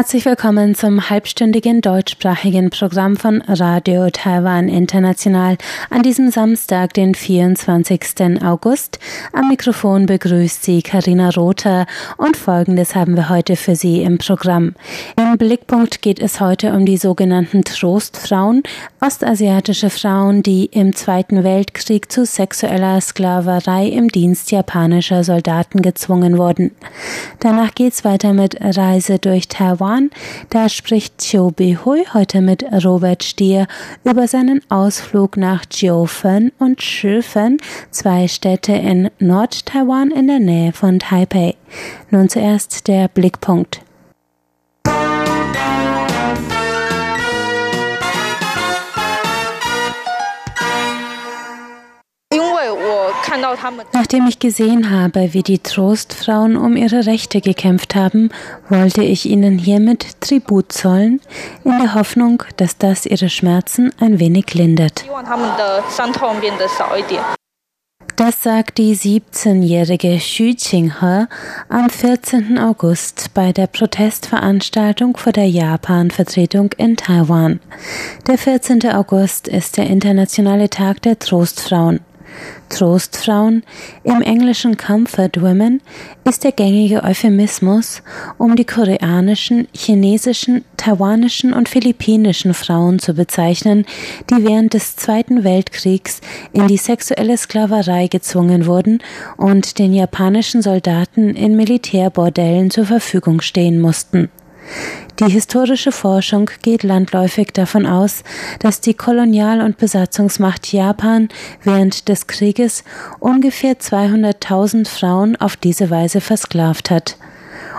Herzlich willkommen zum halbstündigen deutschsprachigen Programm von Radio Taiwan International an diesem Samstag, den 24. August. Am Mikrofon begrüßt Sie Karina Rother und Folgendes haben wir heute für Sie im Programm. Im Blickpunkt geht es heute um die sogenannten Trostfrauen, ostasiatische Frauen, die im Zweiten Weltkrieg zu sexueller Sklaverei im Dienst japanischer Soldaten gezwungen wurden. Danach geht's weiter mit Reise durch Taiwan Taiwan. Da spricht Chiu Behui heute mit Robert Stier über seinen Ausflug nach Jiufen und Shifen, zwei Städte in Nord-Taiwan in der Nähe von Taipei. Nun zuerst der Blickpunkt. Nachdem ich gesehen habe, wie die Trostfrauen um ihre Rechte gekämpft haben, wollte ich ihnen hiermit Tribut zollen, in der Hoffnung, dass das ihre Schmerzen ein wenig lindert. Das sagt die 17-jährige Xu Qinghe am 14. August bei der Protestveranstaltung vor der Japan-Vertretung in Taiwan. Der 14. August ist der internationale Tag der Trostfrauen. Trostfrauen, im Englischen Comfort Women, ist der gängige Euphemismus, um die koreanischen, chinesischen, taiwanischen und philippinischen Frauen zu bezeichnen, die während des Zweiten Weltkriegs in die sexuelle Sklaverei gezwungen wurden und den japanischen Soldaten in Militärbordellen zur Verfügung stehen mussten. Die historische Forschung geht landläufig davon aus, dass die Kolonial- und Besatzungsmacht Japan während des Krieges ungefähr 200.000 Frauen auf diese Weise versklavt hat.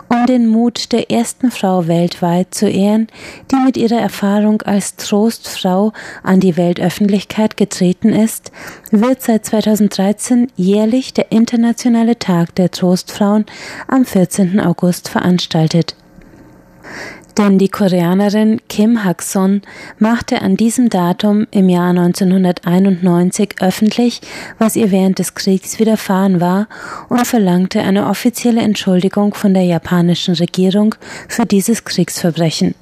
Um den Mut der ersten Frau weltweit zu ehren, die mit ihrer Erfahrung als Trostfrau an die Weltöffentlichkeit getreten ist, wird seit 2013 jährlich der Internationale Tag der Trostfrauen am 14. August veranstaltet. Denn die Koreanerin Kim Hak-son machte an diesem Datum im Jahr 1991 öffentlich, was ihr während des Kriegs widerfahren war und verlangte eine offizielle Entschuldigung von der japanischen Regierung für dieses Kriegsverbrechen.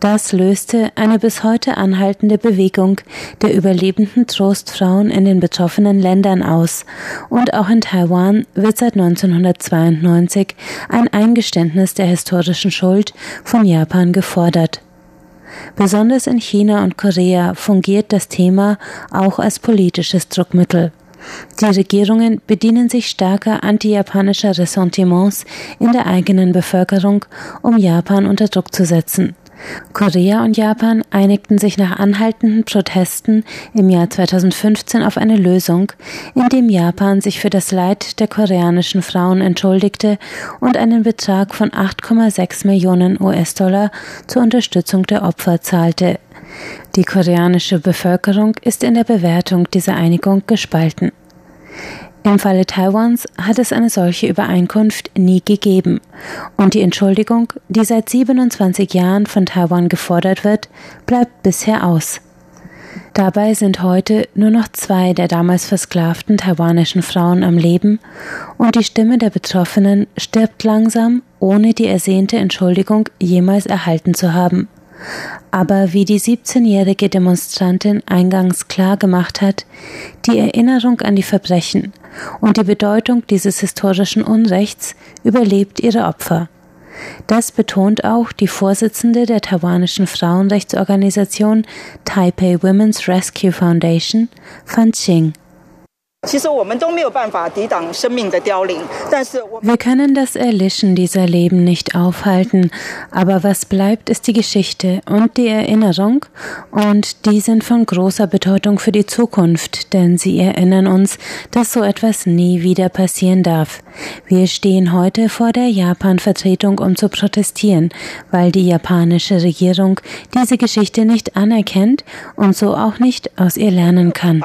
Das löste eine bis heute anhaltende Bewegung der überlebenden Trostfrauen in den betroffenen Ländern aus, und auch in Taiwan wird seit 1992 ein Eingeständnis der historischen Schuld von Japan gefordert. Besonders in China und Korea fungiert das Thema auch als politisches Druckmittel. Die Regierungen bedienen sich starker antijapanischer Ressentiments in der eigenen Bevölkerung, um Japan unter Druck zu setzen. Korea und Japan einigten sich nach anhaltenden Protesten im Jahr 2015 auf eine Lösung, indem Japan sich für das Leid der koreanischen Frauen entschuldigte und einen Betrag von 8,6 Millionen US-Dollar zur Unterstützung der Opfer zahlte. Die koreanische Bevölkerung ist in der Bewertung dieser Einigung gespalten. Im Falle Taiwans hat es eine solche Übereinkunft nie gegeben und die Entschuldigung, die seit 27 Jahren von Taiwan gefordert wird, bleibt bisher aus. Dabei sind heute nur noch zwei der damals versklavten taiwanischen Frauen am Leben und die Stimme der Betroffenen stirbt langsam, ohne die ersehnte Entschuldigung jemals erhalten zu haben. Aber wie die 17-jährige Demonstrantin eingangs klar gemacht hat, die Erinnerung an die Verbrechen und die Bedeutung dieses historischen Unrechts überlebt ihre Opfer. Das betont auch die Vorsitzende der taiwanischen Frauenrechtsorganisation Taipei Women's Rescue Foundation, Fan Qing. Wir können das Erlischen dieser Leben nicht aufhalten, aber was bleibt, ist die Geschichte und die Erinnerung, und die sind von großer Bedeutung für die Zukunft, denn sie erinnern uns, dass so etwas nie wieder passieren darf. Wir stehen heute vor der Japan-Vertretung, um zu protestieren, weil die japanische Regierung diese Geschichte nicht anerkennt und so auch nicht aus ihr lernen kann.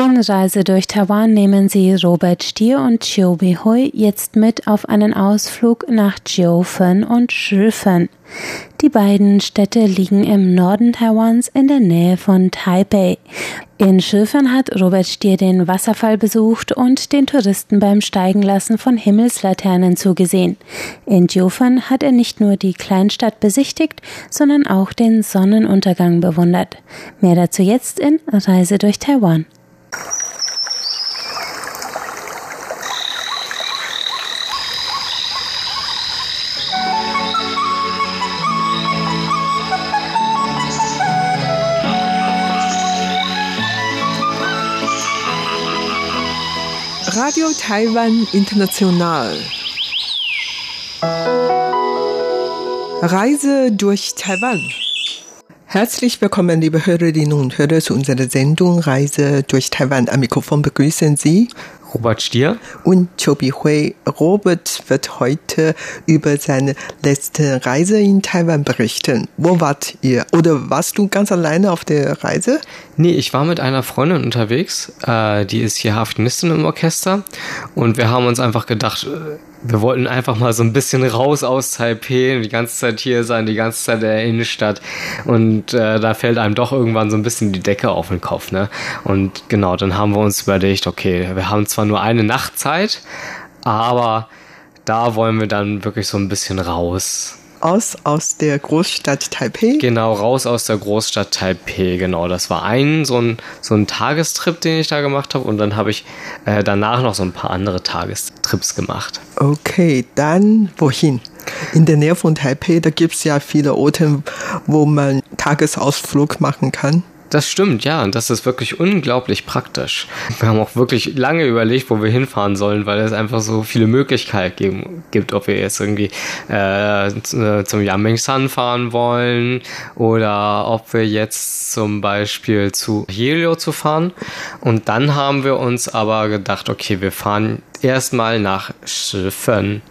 In Reise durch Taiwan nehmen sie Robert Stier und Chiu Hui jetzt mit auf einen Ausflug nach Jiufen und Shifen. Die beiden Städte liegen im Norden Taiwans in der Nähe von Taipei. In Shifen hat Robert Stier den Wasserfall besucht und den Touristen beim Steigenlassen von Himmelslaternen zugesehen. In Jiufen hat er nicht nur die Kleinstadt besichtigt, sondern auch den Sonnenuntergang bewundert. Mehr dazu jetzt in Reise durch Taiwan. Radio Taiwan International. Reise durch Taiwan. Herzlich willkommen, liebe Hörerinnen und Hörer, zu unserer Sendung Reise durch Taiwan. Am Mikrofon begrüßen Sie Robert Stier und Chobi Hui. Robert wird heute über seine letzte Reise in Taiwan berichten. Wo wart ihr? Oder warst du ganz alleine auf der Reise? Nee, ich war mit einer Freundin unterwegs. Äh, die ist hier Harfenistin im Orchester. Und wir haben uns einfach gedacht, äh, wir wollten einfach mal so ein bisschen raus aus Taipei, die ganze Zeit hier sein, die ganze Zeit in der Innenstadt. Und äh, da fällt einem doch irgendwann so ein bisschen die Decke auf den Kopf. Ne? Und genau, dann haben wir uns überlegt, okay, wir haben zwar nur eine Nacht Zeit, aber da wollen wir dann wirklich so ein bisschen raus aus, aus der Großstadt Taipei? Genau, raus aus der Großstadt Taipei, genau. Das war ein so ein, so ein Tagestrip, den ich da gemacht habe. Und dann habe ich äh, danach noch so ein paar andere Tagestrips gemacht. Okay, dann wohin? In der Nähe von Taipei, da gibt es ja viele Orte, wo man Tagesausflug machen kann. Das stimmt, ja, und das ist wirklich unglaublich praktisch. Wir haben auch wirklich lange überlegt, wo wir hinfahren sollen, weil es einfach so viele Möglichkeiten geben, gibt, ob wir jetzt irgendwie äh, zum Yangmingshan fahren wollen oder ob wir jetzt zum Beispiel zu Helio zu fahren. Und dann haben wir uns aber gedacht, okay, wir fahren erstmal nach Shifen.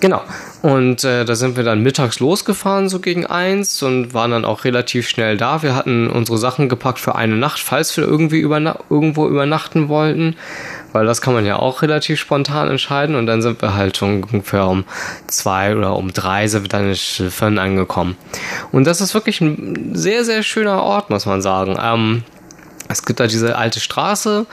Genau. Und äh, da sind wir dann mittags losgefahren, so gegen eins, und waren dann auch relativ schnell da. Wir hatten unsere Sachen gepackt für eine Nacht, falls wir irgendwie überna irgendwo übernachten wollten, weil das kann man ja auch relativ spontan entscheiden. Und dann sind wir halt ungefähr um zwei oder um drei sind wir dann in Schiffern angekommen. Und das ist wirklich ein sehr, sehr schöner Ort, muss man sagen. Ähm, es gibt da diese alte Straße.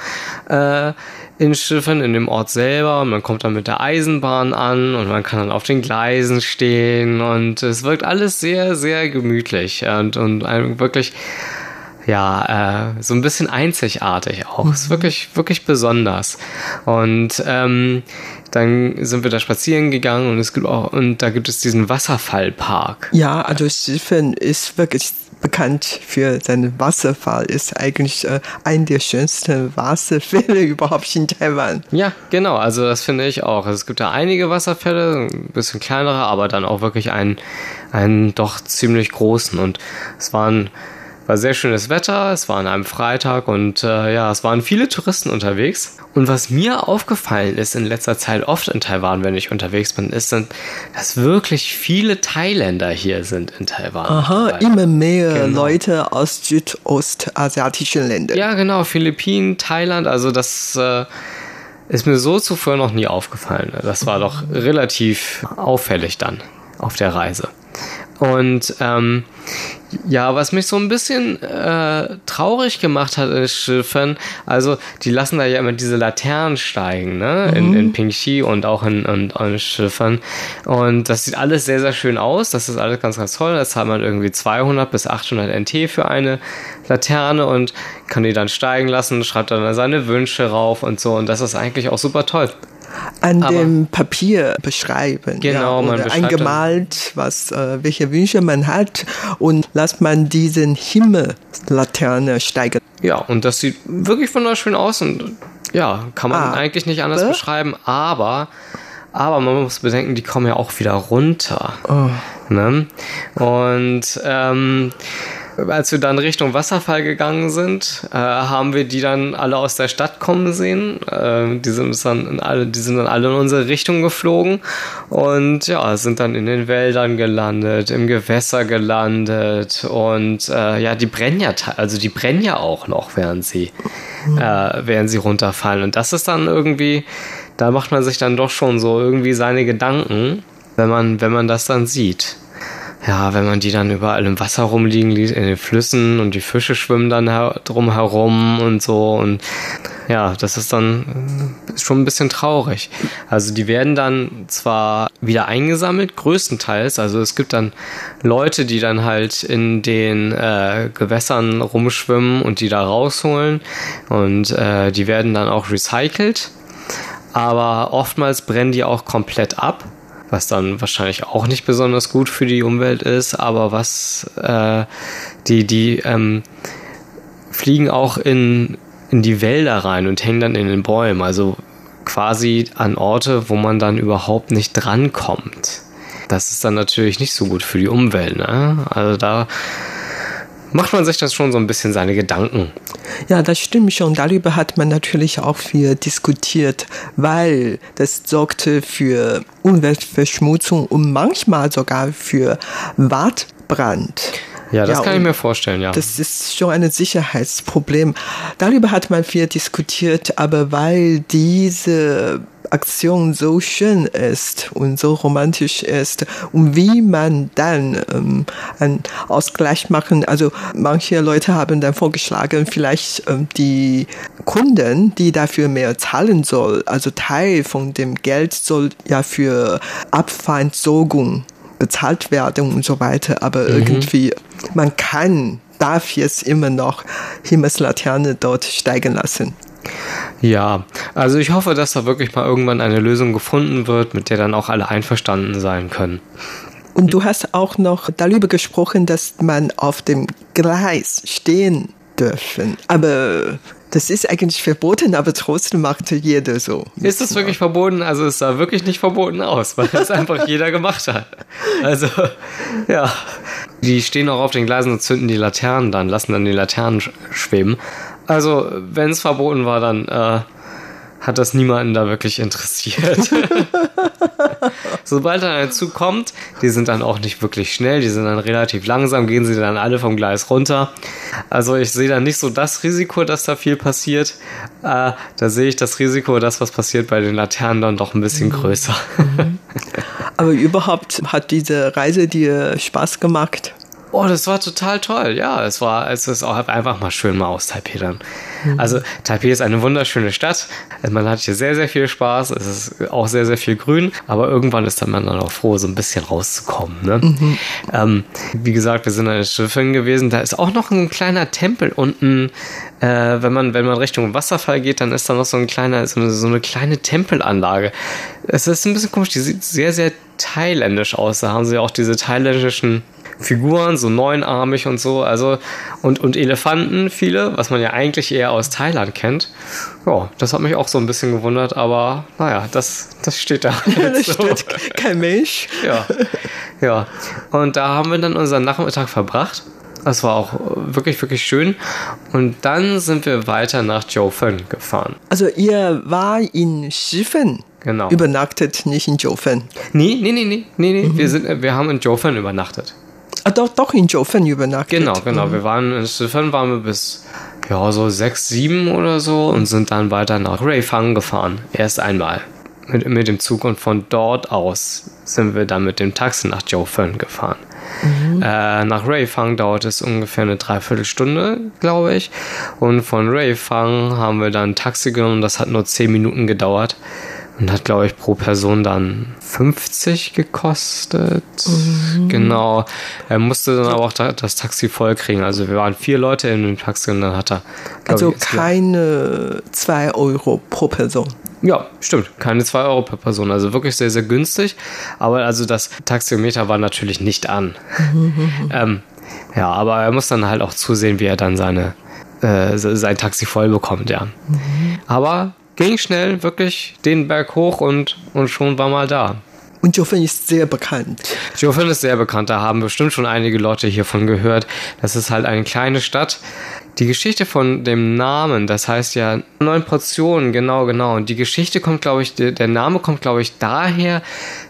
Äh, in Schiffen, in dem Ort selber. Man kommt dann mit der Eisenbahn an und man kann dann auf den Gleisen stehen und es wirkt alles sehr, sehr gemütlich und, und wirklich, ja, äh, so ein bisschen einzigartig auch. Mhm. Ist wirklich, wirklich besonders. Und ähm, dann sind wir da spazieren gegangen und es gibt auch, und da gibt es diesen Wasserfallpark. Ja, also Schiffen ist wirklich bekannt für seinen Wasserfall, ist eigentlich äh, ein der schönsten Wasserfälle überhaupt in Taiwan. Ja, genau, also das finde ich auch. Also es gibt da einige Wasserfälle, ein bisschen kleinere, aber dann auch wirklich einen, einen doch ziemlich großen. Und es waren war sehr schönes Wetter, es war an einem Freitag und äh, ja, es waren viele Touristen unterwegs. Und was mir aufgefallen ist in letzter Zeit oft in Taiwan, wenn ich unterwegs bin, ist, dass wirklich viele Thailänder hier sind in Taiwan. Aha, Weil, immer mehr genau. Leute aus südostasiatischen Ländern. Ja, genau, Philippinen, Thailand, also das äh, ist mir so zuvor noch nie aufgefallen. Das war doch relativ auffällig dann auf der Reise. Und ähm, ja, was mich so ein bisschen äh, traurig gemacht hat ist Schiffen, also die lassen da ja immer diese Laternen steigen, ne? In, mhm. in Pingxi und auch in, in, in Schiffen. Und das sieht alles sehr, sehr schön aus. Das ist alles ganz, ganz toll. Da zahlt man irgendwie 200 bis 800 NT für eine Laterne und kann die dann steigen lassen, schreibt dann seine Wünsche rauf und so. Und das ist eigentlich auch super toll an Aber dem Papier beschreiben. Genau, ja, man beschreibt eingemalt, was, äh, welche Wünsche man hat und lässt man diesen Himmellaterne steigen. Ja, und das sieht wirklich wunderschön aus und ja, kann man ah, eigentlich nicht anders äh? beschreiben, aber aber man muss bedenken, die kommen ja auch wieder runter. Oh. Ne? Und ähm, als wir dann Richtung Wasserfall gegangen sind, äh, haben wir die dann alle aus der Stadt kommen sehen. Äh, die, sind dann in alle, die sind dann alle in unsere Richtung geflogen und ja, sind dann in den Wäldern gelandet, im Gewässer gelandet und äh, ja, die brennen ja, also die brennen ja auch noch, während sie, äh, während sie runterfallen. Und das ist dann irgendwie, da macht man sich dann doch schon so irgendwie seine Gedanken, wenn man, wenn man das dann sieht ja, wenn man die dann überall im Wasser rumliegen ließ, in den Flüssen und die Fische schwimmen dann her drumherum und so und ja, das ist dann ist schon ein bisschen traurig. Also die werden dann zwar wieder eingesammelt, größtenteils, also es gibt dann Leute, die dann halt in den äh, Gewässern rumschwimmen und die da rausholen und äh, die werden dann auch recycelt, aber oftmals brennen die auch komplett ab was dann wahrscheinlich auch nicht besonders gut für die Umwelt ist, aber was äh, die, die ähm, fliegen auch in, in die Wälder rein und hängen dann in den Bäumen, also quasi an Orte, wo man dann überhaupt nicht drankommt. Das ist dann natürlich nicht so gut für die Umwelt. Ne? Also da macht man sich das schon so ein bisschen seine Gedanken. Ja, das stimmt schon. Darüber hat man natürlich auch viel diskutiert, weil das sorgte für Umweltverschmutzung und manchmal sogar für Waldbrand. Ja, das ja, kann ich mir vorstellen, ja. Das ist schon ein Sicherheitsproblem. Darüber hat man viel diskutiert, aber weil diese Aktion so schön ist und so romantisch ist und wie man dann ähm, einen Ausgleich machen. Also manche Leute haben dann vorgeschlagen, vielleicht ähm, die Kunden, die dafür mehr zahlen soll, also Teil von dem Geld soll ja für Abfallentsorgung bezahlt werden und so weiter. Aber mhm. irgendwie, man kann, darf jetzt immer noch Himmelslaterne dort steigen lassen. Ja, also ich hoffe, dass da wirklich mal irgendwann eine Lösung gefunden wird, mit der dann auch alle einverstanden sein können. Und du hast auch noch darüber gesprochen, dass man auf dem Gleis stehen dürfen. Aber das ist eigentlich verboten, aber trotzdem macht jeder so. Ist das wirklich verboten? Also es sah wirklich nicht verboten aus, weil das einfach jeder gemacht hat. Also, ja. Die stehen auch auf den Gleisen und zünden die Laternen dann, lassen dann die Laternen schweben. Also, wenn es verboten war, dann äh, hat das niemanden da wirklich interessiert. Sobald dann ein Zug kommt, die sind dann auch nicht wirklich schnell, die sind dann relativ langsam, gehen sie dann alle vom Gleis runter. Also ich sehe da nicht so das Risiko, dass da viel passiert. Äh, da sehe ich das Risiko, dass was passiert bei den Laternen dann doch ein bisschen größer. Aber überhaupt hat diese Reise dir Spaß gemacht? Oh, das war total toll. Ja, es war, es ist auch einfach mal schön mal aus Taipei dann. Mhm. Also Taipei ist eine wunderschöne Stadt. Man hat hier sehr, sehr viel Spaß. Es ist auch sehr, sehr viel Grün. Aber irgendwann ist dann man dann auch froh, so ein bisschen rauszukommen. Ne? Mhm. Ähm, wie gesagt, wir sind an den Schiffen gewesen. Da ist auch noch ein kleiner Tempel unten. Äh, wenn man, wenn man Richtung Wasserfall geht, dann ist da noch so ein kleiner, so eine, so eine kleine Tempelanlage. Es ist ein bisschen komisch. Die sieht sehr, sehr thailändisch aus. Da haben sie auch diese thailändischen Figuren, so neunarmig und so, also und, und Elefanten, viele, was man ja eigentlich eher aus Thailand kennt. Ja, das hat mich auch so ein bisschen gewundert, aber naja, das, das steht da. Ja, das so. steht kein Mensch. Ja. ja. Und da haben wir dann unseren Nachmittag verbracht. Das war auch wirklich, wirklich schön. Und dann sind wir weiter nach Jiufen gefahren. Also ihr war in Shifen. Genau. Übernachtet, nicht in Jiufen. Nee, nee, nee, nee, nee, nee. Mhm. Wir, sind, wir haben in Jiufen übernachtet. Ah, doch, doch in Jofen übernachtet. Genau, genau. Mhm. Wir waren in Jofen waren wir bis ja so sechs, sieben oder so und sind dann weiter nach Reifang gefahren. Erst einmal mit, mit dem Zug und von dort aus sind wir dann mit dem Taxi nach Jiufen gefahren. Mhm. Äh, nach Reifang dauert es ungefähr eine Dreiviertelstunde, glaube ich. Und von Reifang haben wir dann ein Taxi genommen, das hat nur zehn Minuten gedauert und hat, glaube ich, pro Person dann 50 gekostet. Mhm. Genau. Er musste dann aber auch das Taxi voll kriegen. Also wir waren vier Leute in dem Taxi und dann hat er. Also ich, keine 2 Euro pro Person. Ja, stimmt. Keine 2 Euro per Person. Also wirklich sehr, sehr günstig. Aber also das Taxiometer war natürlich nicht an. Mhm. ähm, ja, aber er muss dann halt auch zusehen, wie er dann seine, äh, sein Taxi voll bekommt, ja. Mhm. Aber ging schnell, wirklich den Berg hoch und, und schon war mal da. Und Jofen ist sehr bekannt. Jofen ist sehr bekannt, da haben bestimmt schon einige Leute hiervon gehört. Das ist halt eine kleine Stadt. Die Geschichte von dem Namen, das heißt ja neun Portionen, genau, genau. Und die Geschichte kommt, glaube ich, der Name kommt, glaube ich, daher,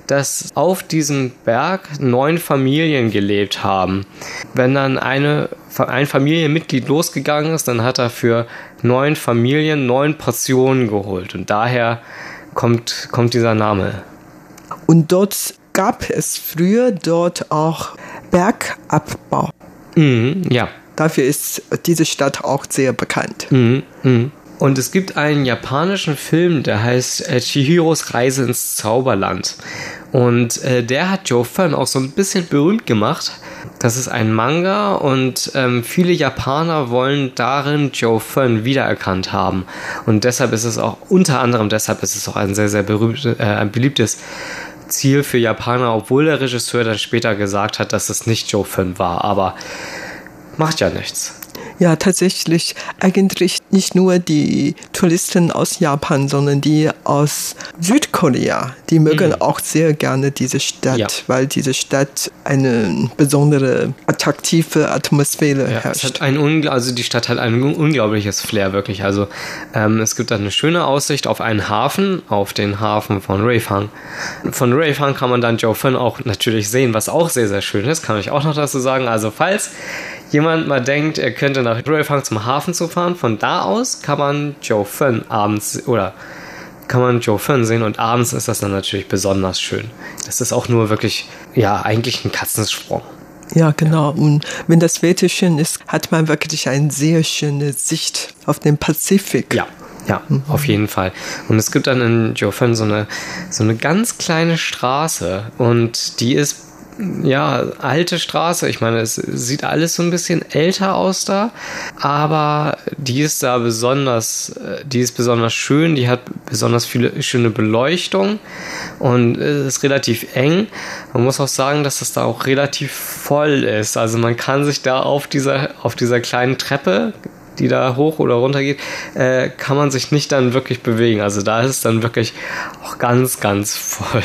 dass auf diesem Berg neun Familien gelebt haben. Wenn dann eine, ein Familienmitglied losgegangen ist, dann hat er für neun Familien neun Portionen geholt. Und daher kommt, kommt dieser Name. Und dort gab es früher dort auch Bergabbau. Mhm, ja. Dafür ist diese Stadt auch sehr bekannt. Mhm, mh. Und es gibt einen japanischen Film, der heißt äh, Chihiros Reise ins Zauberland. Und äh, der hat Joe Fern auch so ein bisschen berühmt gemacht. Das ist ein Manga und ähm, viele Japaner wollen darin Joe Fern wiedererkannt haben. Und deshalb ist es auch, unter anderem deshalb ist es auch ein sehr, sehr berühmt, äh, ein beliebtes Ziel für Japaner, obwohl der Regisseur dann später gesagt hat, dass es nicht Joe Fern war. Aber macht ja nichts. Ja, tatsächlich eigentlich nicht nur die Touristen aus Japan, sondern die aus Südkorea, die mögen mhm. auch sehr gerne diese Stadt, ja. weil diese Stadt eine besondere attraktive Atmosphäre ja, herrscht. Es hat ein also die Stadt hat ein unglaubliches Flair wirklich. Also ähm, es gibt eine schöne Aussicht auf einen Hafen, auf den Hafen von Reifang. Von Reifang kann man dann Jiaofeng auch natürlich sehen, was auch sehr sehr schön ist. Kann ich auch noch dazu sagen. Also falls jemand mal denkt, er könnte nach Ruifang zum Hafen zu fahren, von da aus kann man Joe Fun abends oder kann man Joe Fun sehen und abends ist das dann natürlich besonders schön. Das ist auch nur wirklich, ja, eigentlich ein Katzensprung. Ja, genau. Und wenn das Wetter schön ist, hat man wirklich eine sehr schöne Sicht auf den Pazifik. Ja. Ja, mhm. auf jeden Fall. Und es gibt dann in Jofen so eine, so eine ganz kleine Straße und die ist ja, alte Straße. Ich meine, es sieht alles so ein bisschen älter aus da, aber die ist da besonders, äh, die ist besonders schön, die hat besonders viele schöne Beleuchtung und ist relativ eng. Man muss auch sagen, dass das da auch relativ voll ist. Also man kann sich da auf dieser, auf dieser kleinen Treppe die da hoch oder runter geht, äh, kann man sich nicht dann wirklich bewegen. Also da ist es dann wirklich auch ganz, ganz voll.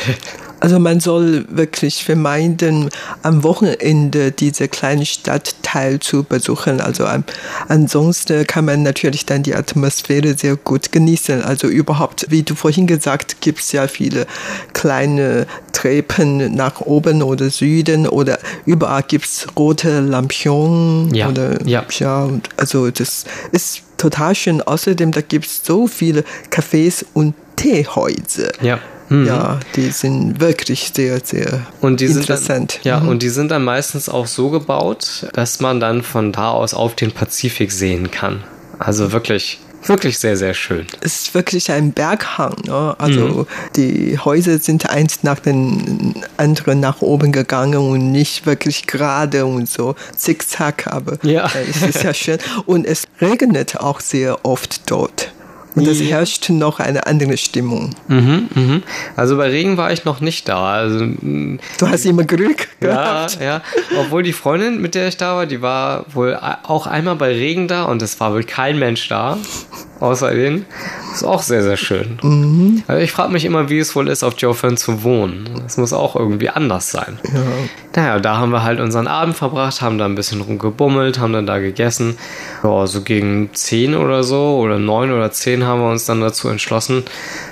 Also man soll wirklich vermeiden, am Wochenende diese kleine Stadtteil zu besuchen. Also ansonsten kann man natürlich dann die Atmosphäre sehr gut genießen. Also überhaupt, wie du vorhin gesagt, gibt es ja viele kleine Treppen nach oben oder Süden oder überall gibt es rote Lampion. Ja, oder, ja. ja. Also das ist total schön. Außerdem, da gibt es so viele Cafés und Teehäuser. Ja. Mhm. Ja, die sind wirklich sehr, sehr und die interessant. Sind dann, ja, mhm. und die sind dann meistens auch so gebaut, dass man dann von da aus auf den Pazifik sehen kann. Also wirklich wirklich sehr, sehr schön. Es ist wirklich ein Berghang. Ne? Also mhm. die Häuser sind eins nach den anderen nach oben gegangen und nicht wirklich gerade und so zickzack, aber ja. es ist ja schön. Und es regnet auch sehr oft dort. Und es herrscht noch eine andere Stimmung. Mhm, mhm. Also bei Regen war ich noch nicht da. Also, du hast immer Glück gehabt. Ja, ja. Obwohl die Freundin, mit der ich da war, die war wohl auch einmal bei Regen da und es war wohl kein Mensch da. Außer denen. Das ist auch sehr, sehr schön. Mhm. Also ich frage mich immer, wie es wohl ist, auf Joe Fern zu wohnen. Das muss auch irgendwie anders sein. Ja. Naja, da haben wir halt unseren Abend verbracht, haben da ein bisschen rumgebummelt, haben dann da gegessen. Ja, so gegen 10 oder so oder 9 oder 10 haben wir uns dann dazu entschlossen,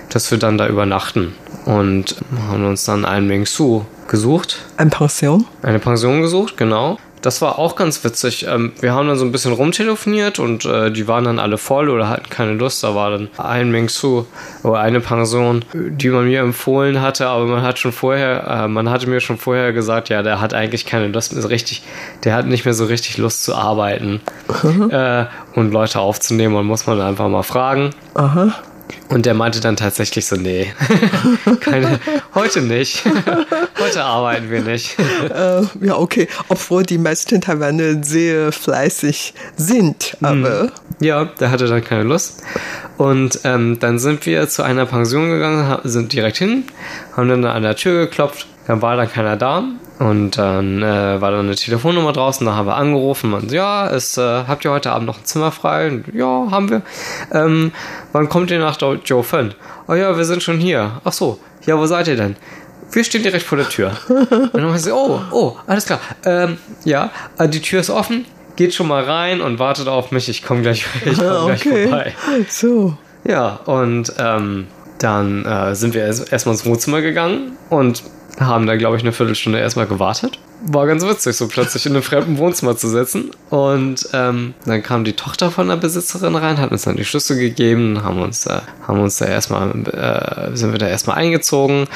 dass wir dann da übernachten. Und haben uns dann einen Ming Su gesucht. Eine Pension? Eine Pension gesucht, genau. Das war auch ganz witzig. Ähm, wir haben dann so ein bisschen rumtelefoniert und äh, die waren dann alle voll oder hatten keine Lust. Da war dann ein Ming Su oder eine Pension, die man mir empfohlen hatte, aber man hat schon vorher, äh, man hatte mir schon vorher gesagt, ja, der hat eigentlich keine Lust mehr so richtig, der hat nicht mehr so richtig Lust zu arbeiten äh, und Leute aufzunehmen und muss man einfach mal fragen. Aha. Und der meinte dann tatsächlich so, nee, keine, heute nicht. heute arbeiten wir nicht. Äh, ja, okay. Obwohl die meisten Taiwaner sehr fleißig sind, hm. aber... Ja, der hatte dann keine Lust. Und ähm, dann sind wir zu einer Pension gegangen, sind direkt hin, haben dann an der Tür geklopft, dann war da keiner da und dann äh, war da eine Telefonnummer draußen, da haben wir angerufen und ja, ist, äh, habt ihr heute Abend noch ein Zimmer frei? Und, ja, haben wir. Ähm, wann kommt ihr nach Joe Fun? Oh ja, wir sind schon hier. Ach so, ja, wo seid ihr denn? wir stehen direkt vor der Tür. Und dann haben sie, oh, oh, alles klar. Ähm, ja, äh, die Tür ist offen, geht schon mal rein und wartet auf mich, ich komme gleich, ich komm Ah, gleich okay. vorbei. So. Ja, und ähm, dann äh, sind wir erst- erstmal ins Wohnzimmer gegangen und haben da, glaube ich, eine Viertelstunde erstmal gewartet. War ganz witzig, so plötzlich in einem fremden Wohnzimmer zu sitzen. Und ähm, dann kam die Tochter von der Besitzerin rein, hat uns dann die Schlüssel gegeben, haben uns, äh, haben uns da erstmal, äh, sind wir da erstmal eingezogen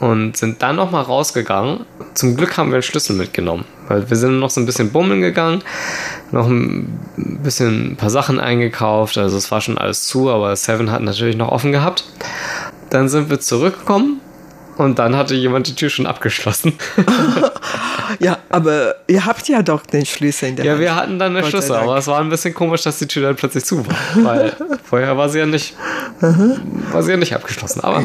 und sind dann nochmal rausgegangen. Zum Glück haben wir einen Schlüssel mitgenommen, weil wir sind noch so ein bisschen bummeln gegangen, noch ein bisschen ein paar Sachen eingekauft. Also es war schon alles zu, aber Seven hat natürlich noch offen gehabt. Dann sind wir zurückgekommen und dann hatte jemand die Tür schon abgeschlossen. Ja, aber ihr habt ja doch den Schlüssel in der Ja, Hand. wir hatten dann sei Schlüssel, Dank. aber es war ein bisschen komisch, dass die Tür dann plötzlich zu war. Weil vorher war sie ja nicht, war sie ja nicht abgeschlossen. Aber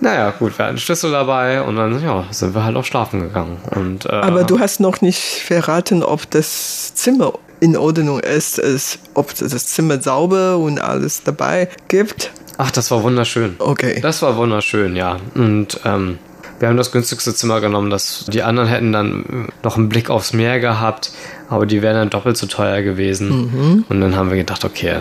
naja, gut, wir hatten einen Schlüssel dabei und dann ja, sind wir halt auch schlafen gegangen. Und, äh, Aber du hast noch nicht verraten, ob das Zimmer in Ordnung ist, es, ob das Zimmer sauber und alles dabei gibt. Ach, das war wunderschön. Okay. Das war wunderschön, ja. Und ähm, wir haben das günstigste Zimmer genommen. Das, die anderen hätten dann noch einen Blick aufs Meer gehabt, aber die wären dann doppelt so teuer gewesen. Und dann haben wir gedacht, okay,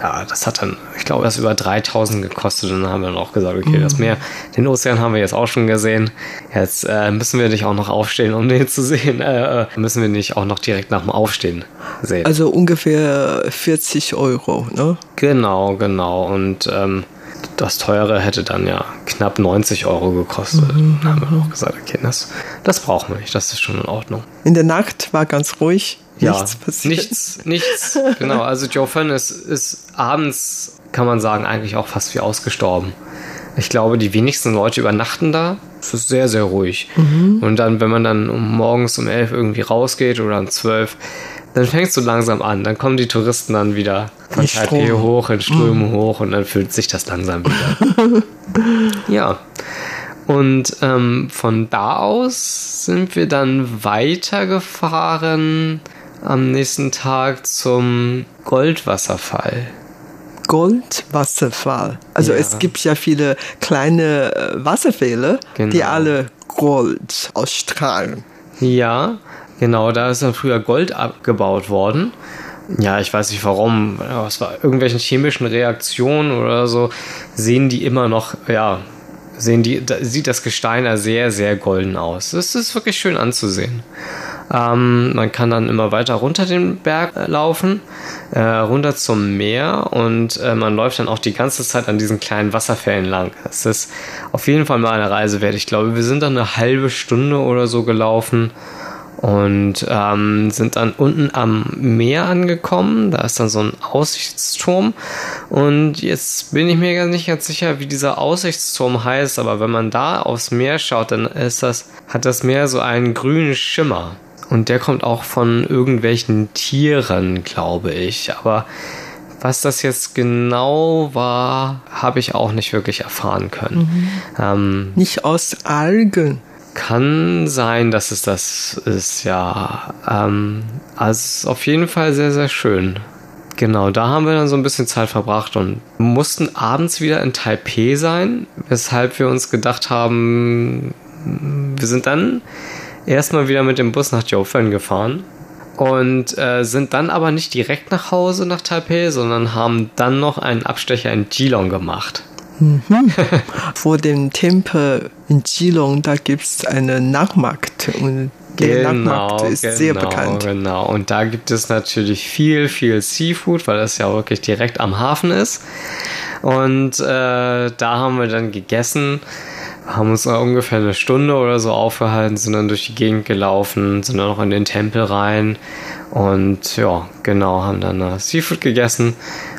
ja, das hat dann, ich glaube, das über 3000 gekostet. Und dann haben wir dann auch gesagt, okay, das Meer, den Ozean haben wir jetzt auch schon gesehen. Jetzt äh, müssen wir nicht auch noch aufstehen, um den zu sehen. Äh, müssen wir nicht auch noch direkt nach dem Aufstehen sehen. Also ungefähr 40 Euro, ne? Genau, genau. Und ähm, das teure hätte dann ja knapp 90 Euro gekostet. Dann haben wir auch gesagt, okay, das, das brauchen wir nicht, das ist schon in Ordnung. In der Nacht war ganz ruhig, Ja, nichts passiert. nichts, nichts. Genau, also Joe Fenn ist, ist abends, kann man sagen, eigentlich auch fast wie ausgestorben. Ich glaube, die wenigsten Leute übernachten da. Es ist sehr, sehr ruhig. Und dann, wenn man dann um morgens um 11 irgendwie rausgeht oder um 12, dann fängst du langsam an. Dann kommen die Touristen dann wieder von Die Taipei hoch in Strömen hoch und dann fühlt sich das langsam wieder. ja. Und ähm, von da aus sind wir dann weitergefahren am nächsten Tag zum Goldwasserfall. Goldwasserfall. Also Ja. es gibt ja viele kleine äh, Wasserfälle, die Genau. alle Gold ausstrahlen. Ja, genau, da ist dann früher Gold abgebaut worden. Ja, ich weiß nicht warum, es war irgendwelchen chemischen Reaktionen oder so, sehen die immer noch, ja, sehen die, da sieht das Gestein da sehr, sehr golden aus. Das ist wirklich schön anzusehen. Ähm, man kann dann immer weiter runter den Berg äh, laufen, äh, runter zum Meer und äh, man läuft dann auch die ganze Zeit an diesen kleinen Wasserfällen lang. Das ist auf jeden Fall mal eine Reise wert. Ich glaube, wir sind dann eine halbe Stunde oder so gelaufen und ähm, sind dann unten am Meer angekommen. Da ist dann so ein Aussichtsturm. Und jetzt bin ich mir gar nicht ganz sicher, wie dieser Aussichtsturm heißt, aber wenn man da aufs Meer schaut, dann ist das, hat das Meer so einen grünen Schimmer. Und der kommt auch von irgendwelchen Tieren, glaube ich. Aber was das jetzt genau war, habe ich auch nicht wirklich erfahren können. Ähm, Nicht aus Algen. Kann sein, dass es das ist, ja. Ähm, also auf jeden Fall sehr, sehr schön. Genau, da haben wir dann so ein bisschen Zeit verbracht und mussten abends wieder in Taipei sein, weshalb wir uns gedacht haben, wir sind dann erstmal wieder mit dem Bus nach Jiufen gefahren und äh, sind dann aber nicht direkt nach Hause nach Taipei, sondern haben dann noch einen Abstecher in Geelong gemacht. Vor dem Tempel in Geelong, da gibt es einen Nachmarkt. Und der Nachmarkt ist sehr bekannt. Genau, und da gibt es natürlich viel, viel Seafood, weil das ja wirklich direkt am Hafen ist. Und äh, da haben wir dann gegessen, haben uns ungefähr eine Stunde oder so aufgehalten, sind dann durch die Gegend gelaufen, sind dann noch in den Tempel rein und ja, genau, haben dann Seafood gegessen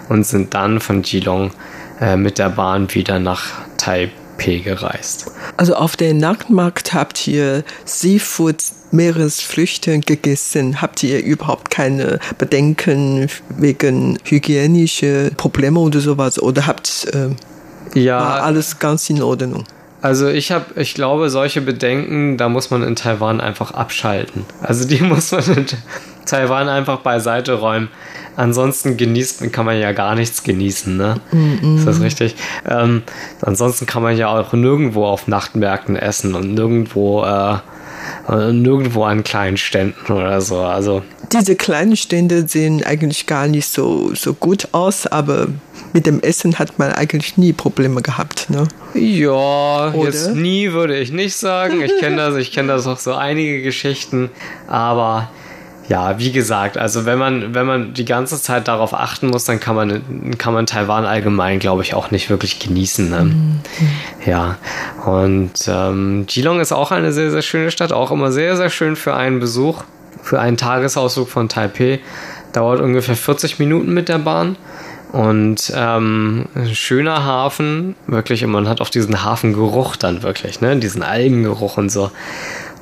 und sind dann von Geelong äh, mit der Bahn wieder nach Taipei gereist. Also auf dem Nachtmarkt habt ihr Seafood, Meeresfrüchte gegessen. Habt ihr überhaupt keine Bedenken wegen hygienischer Probleme oder sowas? Oder habt äh, Ja, war alles ganz in Ordnung? Also ich habe, ich glaube, solche Bedenken, da muss man in Taiwan einfach abschalten. Also die muss man, in, Taiwan einfach beiseite räumen. Ansonsten genießt, kann man ja gar nichts genießen, ne? Mm Ist das richtig? Ähm, ansonsten kann man ja auch nirgendwo auf Nachtmärkten essen und nirgendwo, äh, äh, nirgendwo an kleinen Ständen oder so. Also Diese kleinen Stände sehen eigentlich gar nicht so, so gut aus, aber mit dem Essen hat man eigentlich nie Probleme gehabt. Ne? Ja, Oder? jetzt nie würde ich nicht sagen. Ich kenne das, ich kenne das auch so einige Geschichten, aber ja, wie gesagt, also wenn man, wenn man die ganze Zeit darauf achten muss, dann kann man, kann man Taiwan allgemein, glaube ich, auch nicht wirklich genießen. Ne? Ja, und ähm, Geelong ist auch eine sehr, sehr schöne Stadt, auch immer sehr, sehr schön für einen Besuch, für einen Tagesausflug von Taipei. Dauert ungefähr 40 Minuten mit der Bahn. Und ähm, ein schöner Hafen, wirklich, und man hat auch diesen Hafengeruch dann wirklich, ne? Diesen Algengeruch und so.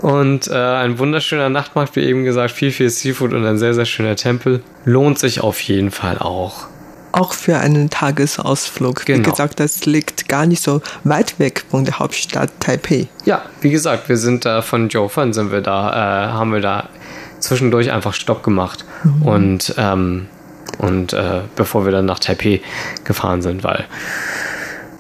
Und äh, ein wunderschöner Nachtmarkt, wie eben gesagt, viel, viel Seafood und ein sehr, sehr schöner Tempel. Lohnt sich auf jeden Fall auch. Auch für einen Tagesausflug. Wie Genau. gesagt, das liegt gar nicht so weit weg von der Hauptstadt Taipei. Ja, wie gesagt, wir sind da von Jofen sind wir da, äh, haben wir da zwischendurch einfach Stopp gemacht und ähm, und äh, bevor wir dann nach Taipei gefahren sind, weil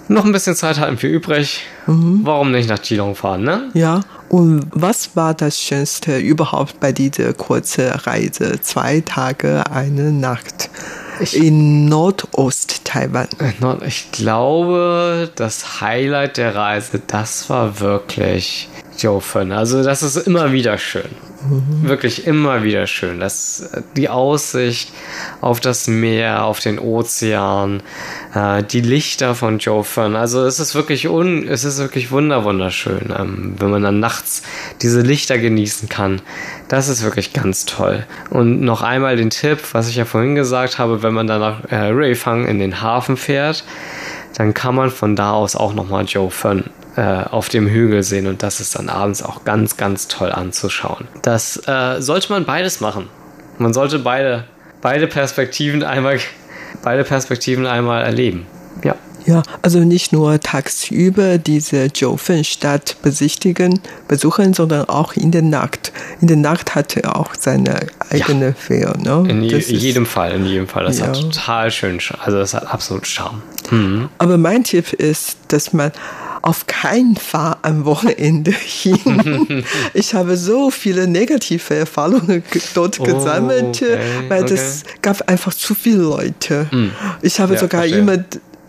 noch ein bisschen Zeit hatten wir übrig. Warum nicht nach Geelong fahren, ne? Ja, und was war das Schönste überhaupt bei dieser kurzen Reise? Zwei Tage, eine Nacht in Nordost-Taiwan. Nord- Ich glaube, das Highlight der Reise, das war wirklich Jofen. Also das ist immer wieder schön. Wirklich immer wieder schön. Das, die Aussicht auf das Meer, auf den Ozean, äh, die Lichter von Jofen. Also es ist wirklich un, es ist wirklich wunder wunderschön, ähm, wenn man dann nachts diese Lichter genießen kann. Das ist wirklich ganz toll. Und noch einmal den Tipp, was ich ja vorhin gesagt habe, wenn man dann nach äh, Reifang in den Hafen fährt, dann kann man von da aus auch nochmal Joe Fun äh, auf dem Hügel sehen und das ist dann abends auch ganz, ganz toll anzuschauen. Das äh, sollte man beides machen. Man sollte beide, beide Perspektiven einmal, beide Perspektiven einmal erleben. Ja. Ja, also nicht nur tagsüber diese Jofen-Stadt besichtigen, besuchen, sondern auch in der Nacht. In der Nacht hat er auch seine eigene Fähre. Ne? In je, Das ist- jedem Fall, in jedem Fall. Das hat Ja. total schön, Sch- also das hat absolut Charme. Mhm. Aber mein Tipp ist, dass man auf keinen Fall am Wochenende hin. ich habe so viele negative Erfahrungen ge- dort Oh, gesammelt, okay, weil okay. das gab einfach zu viele Leute. Ich habe Ja, sogar verstehe. immer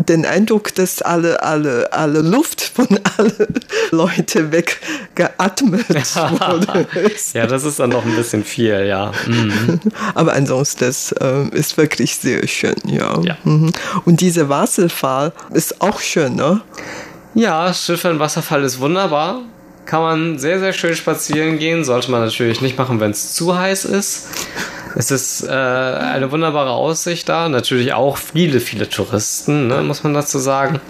den Eindruck, dass alle, alle, alle Luft von allen Leuten weggeatmet wurde. Ja, das ist dann noch ein bisschen viel, ja. Mhm. Aber ansonsten, das äh, ist wirklich sehr schön, ja. Ja. Mhm. Und dieser Wasserfall ist auch schön, ne? Ja, Schiffe Wasserfall ist wunderbar. Kann man sehr, sehr schön spazieren gehen. Sollte man natürlich nicht machen, wenn es zu heiß ist. Es ist äh, eine wunderbare Aussicht da. Natürlich auch viele, viele Touristen, ne, muss man dazu sagen.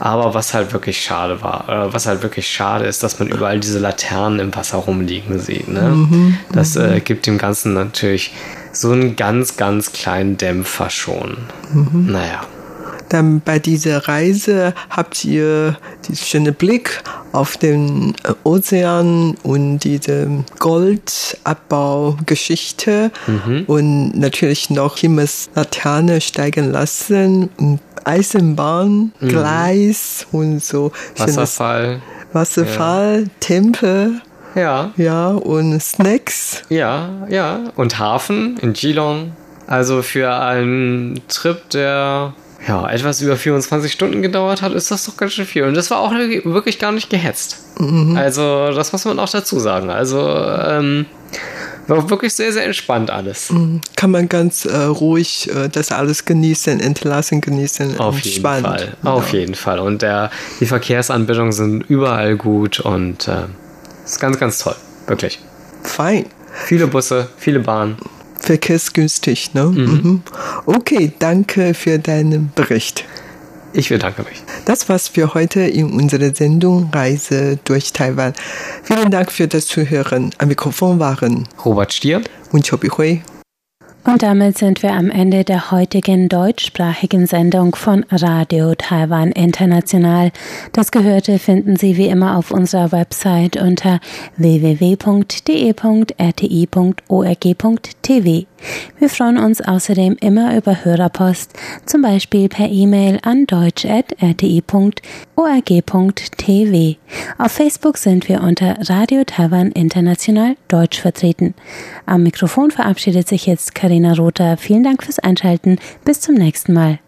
Aber was halt wirklich schade war, äh, was halt wirklich schade ist, dass man überall diese Laternen im Wasser rumliegen sieht. Ne? Das äh, gibt dem Ganzen natürlich so einen ganz, ganz kleinen Dämpfer schon. Naja. Dann bei dieser Reise habt ihr diesen schönen Blick auf den äh, Ozean und diese Goldabbaugeschichte und natürlich noch Himmelslaterne steigen lassen und Eisenbahn, Gleis und so Wasserfall. Wasserfall, Tempel, Ja. ja, und Snacks. Ja, ja. Und Hafen in Geelong. Also für einen Trip, der ja, etwas über 24 Stunden gedauert hat, ist das doch ganz schön viel. Und das war auch wirklich gar nicht gehetzt. Also, das muss man auch dazu sagen. Also, ähm, war wirklich sehr, sehr entspannt alles. Kann man ganz äh, ruhig äh, das alles genießen, entlassen, genießen, Auf jeden entspannt. Fall. Auf jeden Fall. Und der, die Verkehrsanbindungen sind überall gut und äh, ist ganz, ganz toll. Wirklich. Fein. Viele Busse, viele Bahnen. Verkehrsgünstig, ne? Mhm. Okay, danke für deinen Bericht. Ich bedanke mich. Das war's für heute in unserer Sendung Reise durch Taiwan. Vielen Dank für das Zuhören. Am Mikrofon waren Robert Stier. und Chobi Hui. Und damit sind wir am Ende der heutigen deutschsprachigen Sendung von Radio Taiwan International. Das Gehörte finden Sie wie immer auf unserer Website unter www.de.rti.org.tv. Wir freuen uns außerdem immer über Hörerpost, zum Beispiel per E-Mail an deutsch.rti.org.tv. Auf Facebook sind wir unter Radio Taiwan International Deutsch vertreten. Am Mikrofon verabschiedet sich jetzt Karina Rother. Vielen Dank fürs Einschalten. Bis zum nächsten Mal.